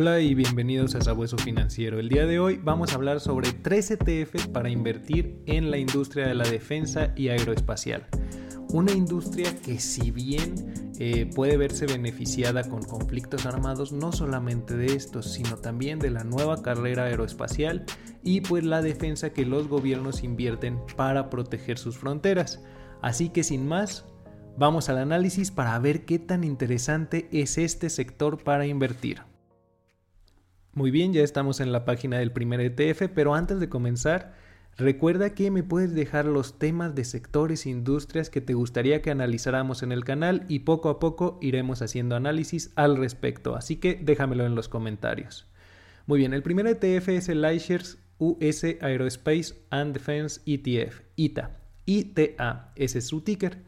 Hola y bienvenidos a Sabueso Financiero. El día de hoy vamos a hablar sobre tres ETFs para invertir en la industria de la defensa y aeroespacial. Una industria que si bien eh, puede verse beneficiada con conflictos armados, no solamente de estos, sino también de la nueva carrera aeroespacial y pues la defensa que los gobiernos invierten para proteger sus fronteras. Así que sin más, vamos al análisis para ver qué tan interesante es este sector para invertir. Muy bien, ya estamos en la página del primer ETF, pero antes de comenzar, recuerda que me puedes dejar los temas de sectores e industrias que te gustaría que analizáramos en el canal y poco a poco iremos haciendo análisis al respecto, así que déjamelo en los comentarios. Muy bien, el primer ETF es el iShares US Aerospace and Defense ETF, ITA. ITA, ese es su ticker.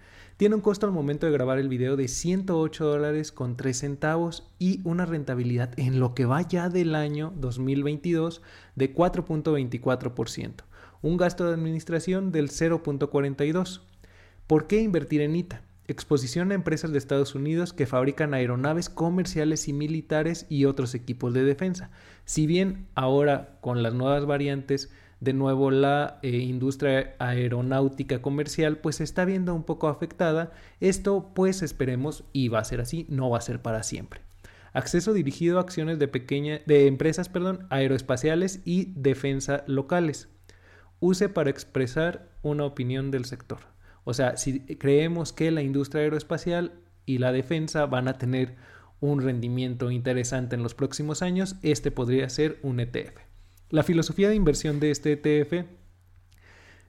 Tiene un costo al momento de grabar el video de 108 dólares con 3 centavos y una rentabilidad en lo que va ya del año 2022 de 4.24%. Un gasto de administración del 0.42%. ¿Por qué invertir en ITA? Exposición a empresas de Estados Unidos que fabrican aeronaves comerciales y militares y otros equipos de defensa. Si bien ahora con las nuevas variantes de nuevo la eh, industria aeronáutica comercial pues se está viendo un poco afectada. Esto pues esperemos y va a ser así, no va a ser para siempre. Acceso dirigido a acciones de, pequeña, de empresas perdón, aeroespaciales y defensa locales. Use para expresar una opinión del sector. O sea, si creemos que la industria aeroespacial y la defensa van a tener un rendimiento interesante en los próximos años, este podría ser un ETF. La filosofía de inversión de este ETF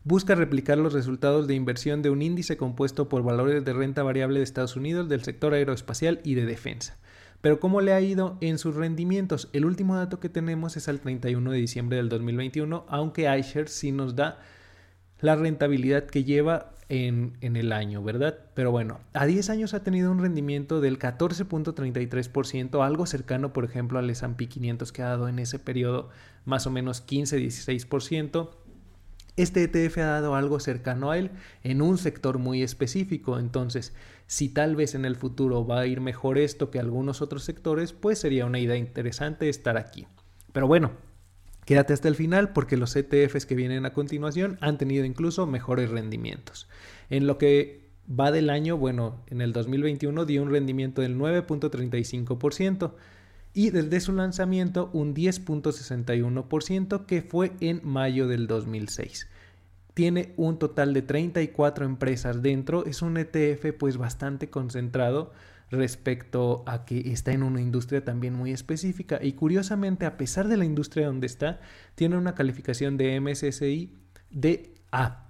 busca replicar los resultados de inversión de un índice compuesto por valores de renta variable de Estados Unidos del sector aeroespacial y de defensa. Pero ¿cómo le ha ido en sus rendimientos? El último dato que tenemos es al 31 de diciembre del 2021, aunque iShares sí nos da la rentabilidad que lleva en, el año, ¿verdad? Pero bueno, a 10 años ha tenido un rendimiento del 14.33%, algo cercano, por ejemplo, al S&P 500 que ha dado en ese periodo más o menos 15-16%. Este ETF ha dado algo cercano a él en un sector muy específico, entonces si tal vez en el futuro va a ir mejor esto que algunos otros sectores, pues sería una idea interesante estar aquí. Pero bueno, Quédate hasta el final porque los ETFs que vienen a continuación han tenido incluso mejores rendimientos. En lo que va del año, bueno, en el 2021 dio un rendimiento del 9.35% y desde su lanzamiento un 10.61% que fue en mayo del 2006. Tiene un total de 34 empresas dentro, es un ETF pues bastante concentrado respecto a que está en una industria también muy específica y curiosamente a pesar de la industria donde está tiene una calificación de MSCI de A.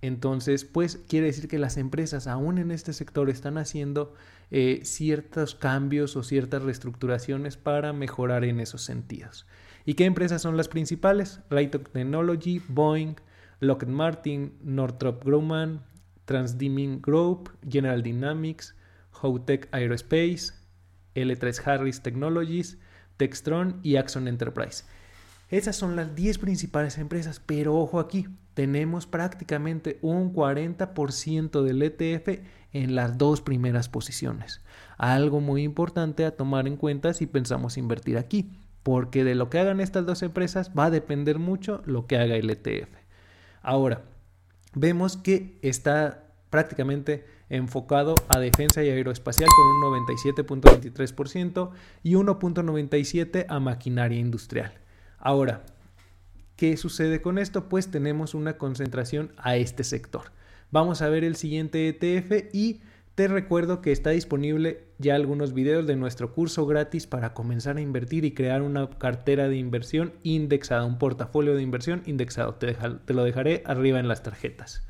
Entonces, pues quiere decir que las empresas aún en este sector están haciendo eh, ciertos cambios o ciertas reestructuraciones para mejorar en esos sentidos. ¿Y qué empresas son las principales? Raytheon Technology, Boeing, Lockheed Martin, Northrop Grumman, Transdimming Group, General Dynamics, Howtech Aerospace, L3 Harris Technologies, Textron y Axon Enterprise. Esas son las 10 principales empresas, pero ojo aquí, tenemos prácticamente un 40% del ETF en las dos primeras posiciones. Algo muy importante a tomar en cuenta si pensamos invertir aquí, porque de lo que hagan estas dos empresas va a depender mucho lo que haga el ETF. Ahora, vemos que está prácticamente enfocado a defensa y aeroespacial con un 97.23% y 1.97% a maquinaria industrial. Ahora, ¿qué sucede con esto? Pues tenemos una concentración a este sector. Vamos a ver el siguiente ETF y te recuerdo que está disponible ya algunos videos de nuestro curso gratis para comenzar a invertir y crear una cartera de inversión indexada, un portafolio de inversión indexado. Te, te lo dejaré arriba en las tarjetas.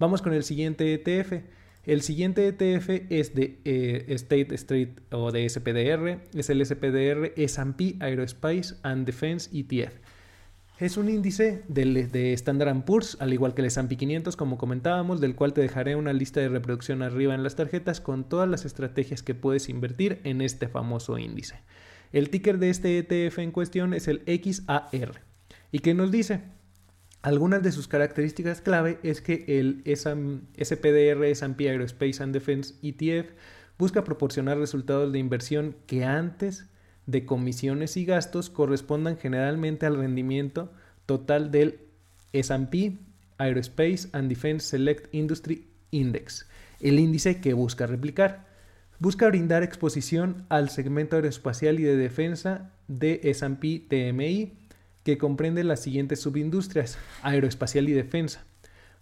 Vamos con el siguiente ETF. El siguiente ETF es de eh, State Street o de SPDR, es el SPDR S&P Aerospace and Defense ETF. Es un índice de, Standard Poor's, al igual que el S&P 500, como comentábamos, del cual te dejaré una lista de reproducción arriba en las tarjetas con todas las estrategias que puedes invertir en este famoso índice. El ticker de este ETF en cuestión es el XAR. ¿Y qué nos dice? Algunas de sus características clave es que el SPDR S&P Aerospace and Defense ETF busca proporcionar resultados de inversión que antes de comisiones y gastos correspondan generalmente al rendimiento total del S&P Aerospace and Defense Select Industry Index, el índice que busca replicar. Busca brindar exposición al segmento aeroespacial y de defensa de S&P TMI, que comprende las siguientes subindustrias, aeroespacial y defensa.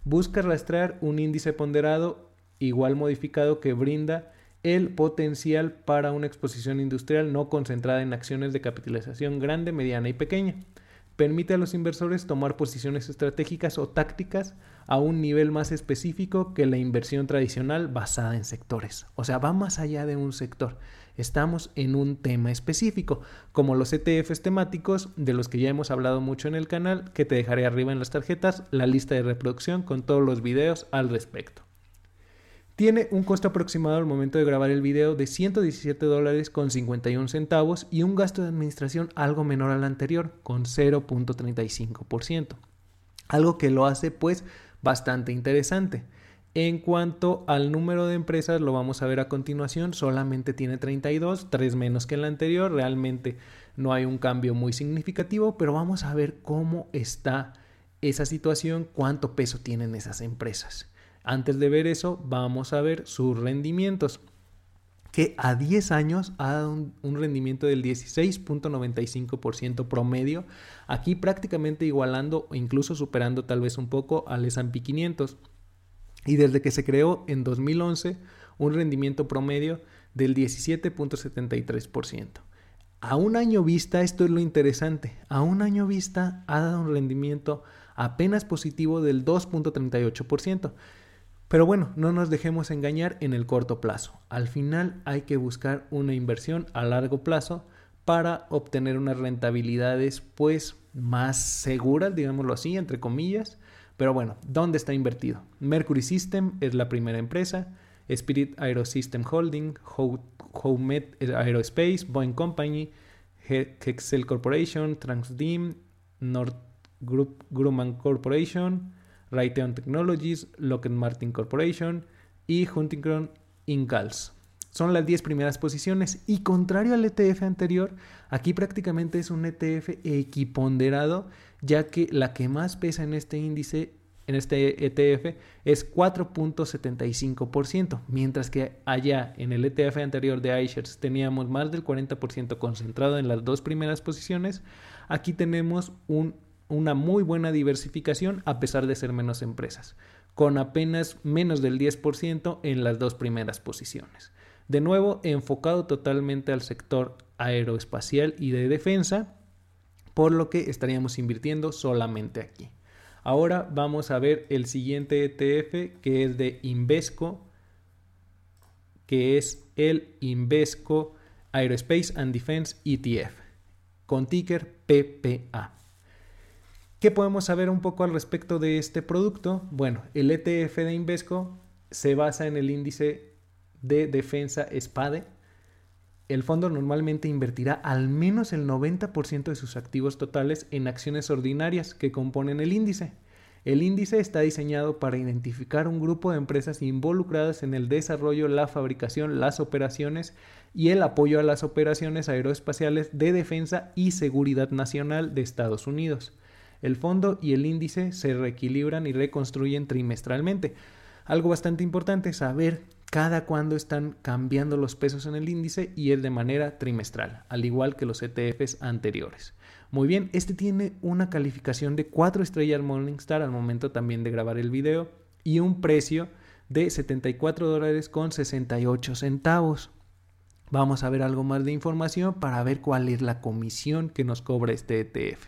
Busca rastrear un índice ponderado igual modificado que brinda el potencial para una exposición industrial no concentrada en acciones de capitalización grande, mediana y pequeña permite a los inversores tomar posiciones estratégicas o tácticas a un nivel más específico que la inversión tradicional basada en sectores. O sea, va más allá de un sector. Estamos en un tema específico, como los ETFs temáticos, de los que ya hemos hablado mucho en el canal, que te dejaré arriba en las tarjetas, la lista de reproducción con todos los videos al respecto. Tiene un costo aproximado al momento de grabar el video de 117 dólares con 51 centavos y un gasto de administración algo menor al anterior, con 0.35%. Algo que lo hace pues bastante interesante. En cuanto al número de empresas, lo vamos a ver a continuación, solamente tiene 32, 3 menos que el anterior, realmente no hay un cambio muy significativo, pero vamos a ver cómo está esa situación, cuánto peso tienen esas empresas. Antes de ver eso, vamos a ver sus rendimientos, que a 10 años ha dado un, rendimiento del 16.95% promedio, aquí prácticamente igualando o incluso superando tal vez un poco al S&P 500. Y desde que se creó en 2011, un rendimiento promedio del 17.73%. A un año vista, esto es lo interesante, a un año vista ha dado un rendimiento apenas positivo del 2.38%. Pero bueno, no nos dejemos engañar en el corto plazo. Al final hay que buscar una inversión a largo plazo para obtener unas rentabilidades pues más seguras, digámoslo así, entre comillas. Pero bueno, ¿dónde está invertido? Mercury System es la primera empresa, Spirit Aerosystem Holding, Howmet Aerospace, Boeing Company, Hexel Corporation, Transdim, North Group Grumman Corporation, Raytheon Technologies, Lockheed Martin Corporation y Huntington Ingalls. Son las 10 primeras posiciones y contrario al ETF anterior, aquí prácticamente es un ETF equiponderado, ya que la que más pesa en este índice, en este ETF, es 4.75%, mientras que allá en el ETF anterior de iShares teníamos más del 40% concentrado en las dos primeras posiciones, aquí tenemos un una muy buena diversificación a pesar de ser menos empresas, con apenas menos del 10% en las dos primeras posiciones. De nuevo, enfocado totalmente al sector aeroespacial y de defensa, por lo que estaríamos invirtiendo solamente aquí. Ahora vamos a ver el siguiente ETF que es de Invesco, que es el Invesco Aerospace and Defense ETF, con ticker PPA. ¿Qué podemos saber un poco al respecto de este producto? Bueno, el ETF de Invesco se basa en el índice de defensa SPADE. El fondo normalmente invertirá al menos el 90% de sus activos totales en acciones ordinarias que componen el índice. El índice está diseñado para identificar un grupo de empresas involucradas en el desarrollo, la fabricación, las operaciones y el apoyo a las operaciones aeroespaciales de defensa y seguridad nacional de Estados Unidos. El fondo y el índice se reequilibran y reconstruyen trimestralmente. Algo bastante importante saber cada cuándo están cambiando los pesos en el índice y es de manera trimestral, al igual que los ETFs anteriores. Muy bien, este tiene una calificación de 4 estrellas Morningstar al momento también de grabar el video y un precio de 74 dólares con 68 centavos. Vamos a ver algo más de información para ver cuál es la comisión que nos cobra este ETF.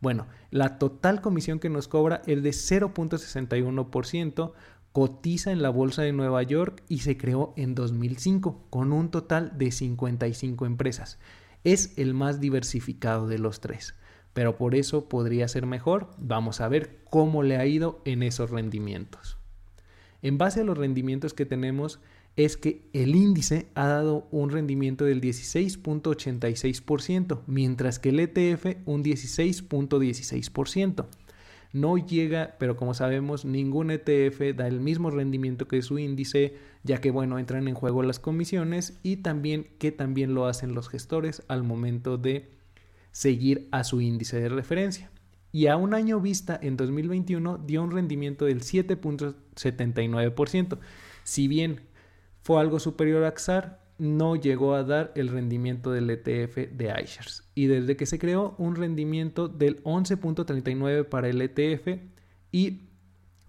Bueno, la total comisión que nos cobra es de 0.61%, cotiza en la Bolsa de Nueva York y se creó en 2005 con un total de 55 empresas. Es el más diversificado de los tres, pero por eso podría ser mejor. Vamos a ver cómo le ha ido en esos rendimientos. En base a los rendimientos que tenemos, es que el índice ha dado un rendimiento del 16.86%, mientras que el ETF un 16.16%. no llega, pero como sabemos, ningún ETF da el mismo rendimiento que su índice, ya que bueno, entran en juego las comisiones y también que también lo hacen los gestores al momento de seguir a su índice de referencia. Y a un año vista, en 2021, dio un rendimiento del 7.79%. Si bien fue algo superior a XAR, no llegó a dar el rendimiento del ETF de iShares. Y desde que se creó, un rendimiento del 11.39 para el ETF y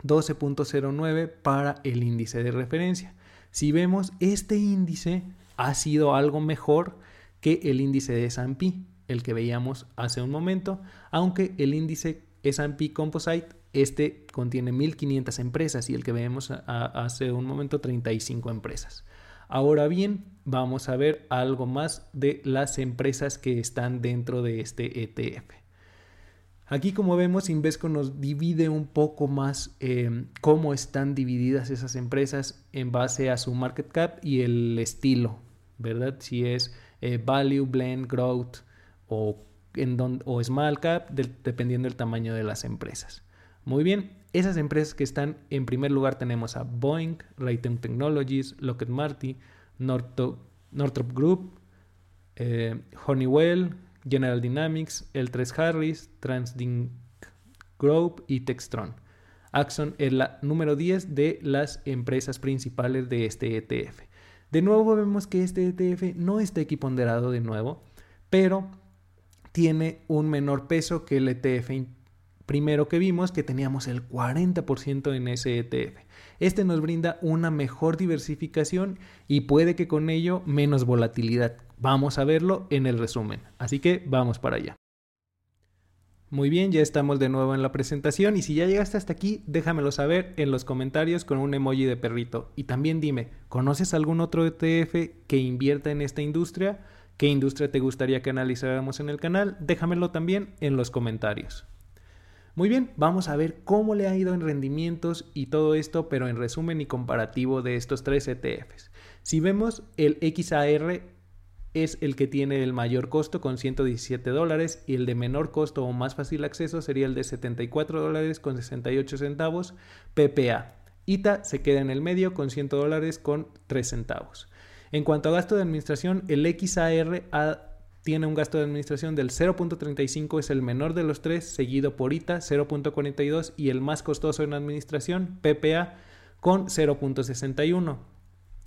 12.09 para el índice de referencia. Si vemos, este índice ha sido algo mejor que el índice de S&P, el que veíamos hace un momento, aunque el índice S&P Composite este contiene 1500 empresas y el que vemos hace un momento 35 empresas. Ahora bien, vamos a ver algo más de las empresas que están dentro de este ETF. Aquí como vemos, Invesco nos divide un poco más eh, cómo están divididas esas empresas en base a su market cap y el estilo, ¿verdad? Si es eh, value, blend, growth o, en o small cap, dependiendo del tamaño de las empresas. Muy bien, esas empresas que están en primer lugar tenemos a Boeing, Raytheon Technologies, Lockheed Martin, Northrop, Group, eh, Honeywell, General Dynamics, L3 Harris, Transdink Group y Textron. Axon es la número 10 de las empresas principales de este ETF. De nuevo vemos que este ETF no está equiponderado de nuevo, pero tiene un menor peso que el ETF primero que vimos que teníamos el 40% en ese ETF. Este nos brinda una mejor diversificación y puede que con ello menos volatilidad. Vamos a verlo en el resumen. Así que vamos para allá. Muy bien, ya estamos de nuevo en la presentación y si ya llegaste hasta aquí, déjamelo saber en los comentarios con un emoji de perrito. Y también dime, ¿conoces algún otro ETF que invierta en esta industria? ¿Qué industria te gustaría que analizáramos en el canal? Déjamelo también en los comentarios. Muy bien, vamos a ver cómo le ha ido en rendimientos y todo esto, pero en resumen y comparativo de estos tres ETFs. Si vemos el XAR es el que tiene el mayor costo con 117 dólares y el de menor costo o más fácil acceso sería el de 74 dólares con 68 centavos PPA. ITA se queda en el medio con 100 dólares con 3 centavos. En cuanto a gasto de administración, el XAR ha tiene un gasto de administración del 0.35, es el menor de los tres, seguido por ITA 0.42 y el más costoso en administración, PPA, con 0.61.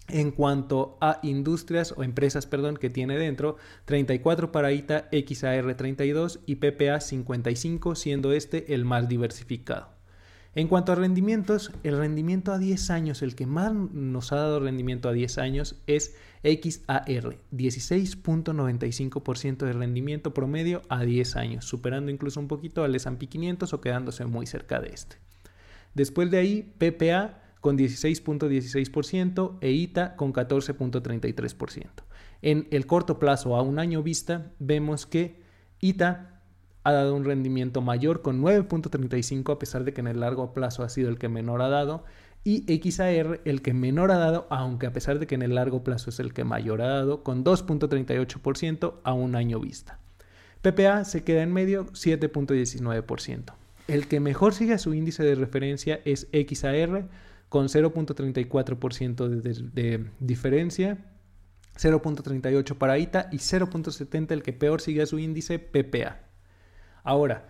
En cuanto a industrias o empresas, perdón, que tiene dentro, 34 para ITA, XAR 32 y PPA 55, siendo este el más diversificado. En cuanto a rendimientos, el rendimiento a 10 años, el que más nos ha dado rendimiento a 10 años es XAR, 16.95% de rendimiento promedio a 10 años, superando incluso un poquito al S&P 500 o quedándose muy cerca de este. Después de ahí, PPA con 16.16% e ITA con 14.33%. En el corto plazo, a un año vista, vemos que ITA ha dado un rendimiento mayor con 9.35 a pesar de que en el largo plazo ha sido el que menor ha dado y XAR el que menor ha dado, aunque a pesar de que en el largo plazo es el que mayor ha dado, con 2.38% a un año vista. PPA se queda en medio 7.19%. El que mejor sigue a su índice de referencia es XAR con 0.34% de, de diferencia, 0.38 para ITA y 0.70 el que peor sigue a su índice PPA. Ahora,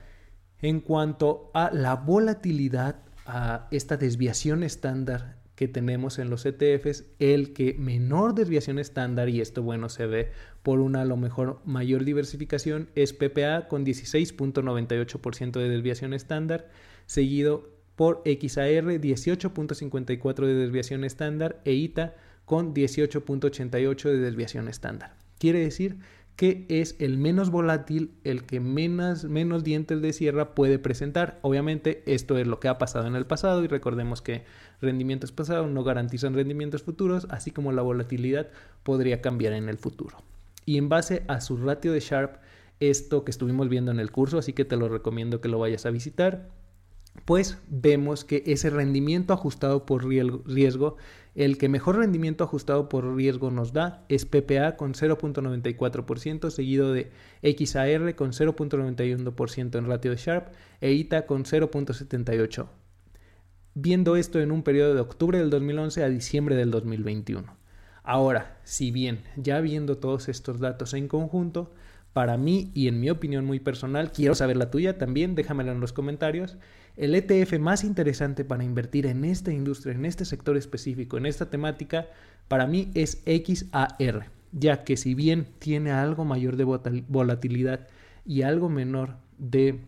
en cuanto a la volatilidad, a esta desviación estándar que tenemos en los ETFs, el que menor desviación estándar, y esto bueno se ve por una a lo mejor mayor diversificación, es PPA con 16.98% de desviación estándar, seguido por XAR 18.54 de desviación estándar e ITA con 18.88 de desviación estándar. Quiere decir que es el menos volátil, el que menos, menos dientes de sierra puede presentar. Obviamente esto es lo que ha pasado en el pasado y recordemos que rendimientos pasados no garantizan rendimientos futuros, así como la volatilidad podría cambiar en el futuro. Y en base a su ratio de Sharp, esto que estuvimos viendo en el curso, así que te lo recomiendo que lo vayas a visitar, pues vemos que ese rendimiento ajustado por riesgo, el que mejor rendimiento ajustado por riesgo nos da es PPA con 0.94%, seguido de XAR con 0.91% en ratio de Sharp e ITA con 0.78%. Viendo esto en un periodo de octubre del 2011 a diciembre del 2021. Ahora, si bien ya viendo todos estos datos en conjunto, para mí y en mi opinión muy personal, quiero saber la tuya también, déjamela en los comentarios. El ETF más interesante para invertir en esta industria, en este sector específico, en esta temática, para mí es XAR, ya que si bien tiene algo mayor de volatilidad y algo menor de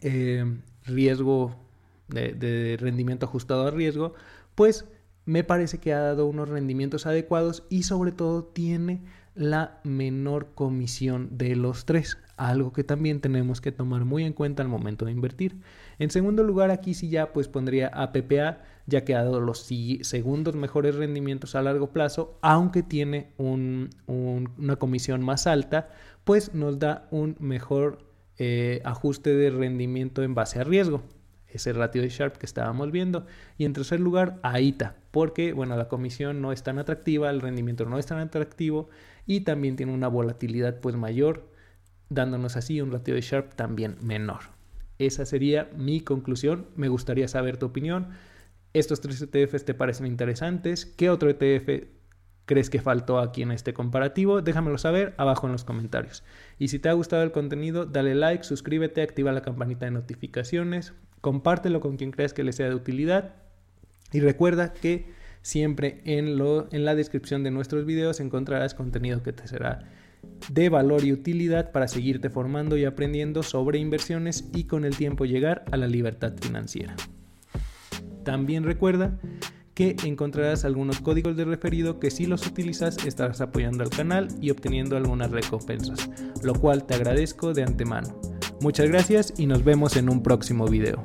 eh, riesgo, de, de rendimiento ajustado a riesgo, pues me parece que ha dado unos rendimientos adecuados y sobre todo tiene la menor comisión de los tres, algo que también tenemos que tomar muy en cuenta al momento de invertir. En segundo lugar, aquí sí ya pues pondría a PPA, ya que ha dado los segundos mejores rendimientos a largo plazo, aunque tiene una comisión más alta, pues nos da un mejor eh, ajuste de rendimiento en base a riesgo ese ratio de Sharp que estábamos viendo. Y en tercer lugar, AITA, porque bueno, la comisión no es tan atractiva, el rendimiento no es tan atractivo y también tiene una volatilidad pues mayor, dándonos así un ratio de Sharp también menor. Esa sería mi conclusión. Me gustaría saber tu opinión. ¿Estos tres ETFs te parecen interesantes? ¿Qué otro ETF crees que faltó aquí en este comparativo? Déjamelo saber abajo en los comentarios. Y si te ha gustado el contenido, dale like, suscríbete, activa la campanita de notificaciones, compártelo con quien creas que le sea de utilidad y recuerda que siempre en, lo, en la descripción de nuestros videos encontrarás contenido que te será de valor y utilidad para seguirte formando y aprendiendo sobre inversiones y con el tiempo llegar a la libertad financiera. También recuerda que encontrarás algunos códigos de referido que si los utilizas estarás apoyando al canal y obteniendo algunas recompensas, lo cual te agradezco de antemano. Muchas gracias y nos vemos en un próximo video.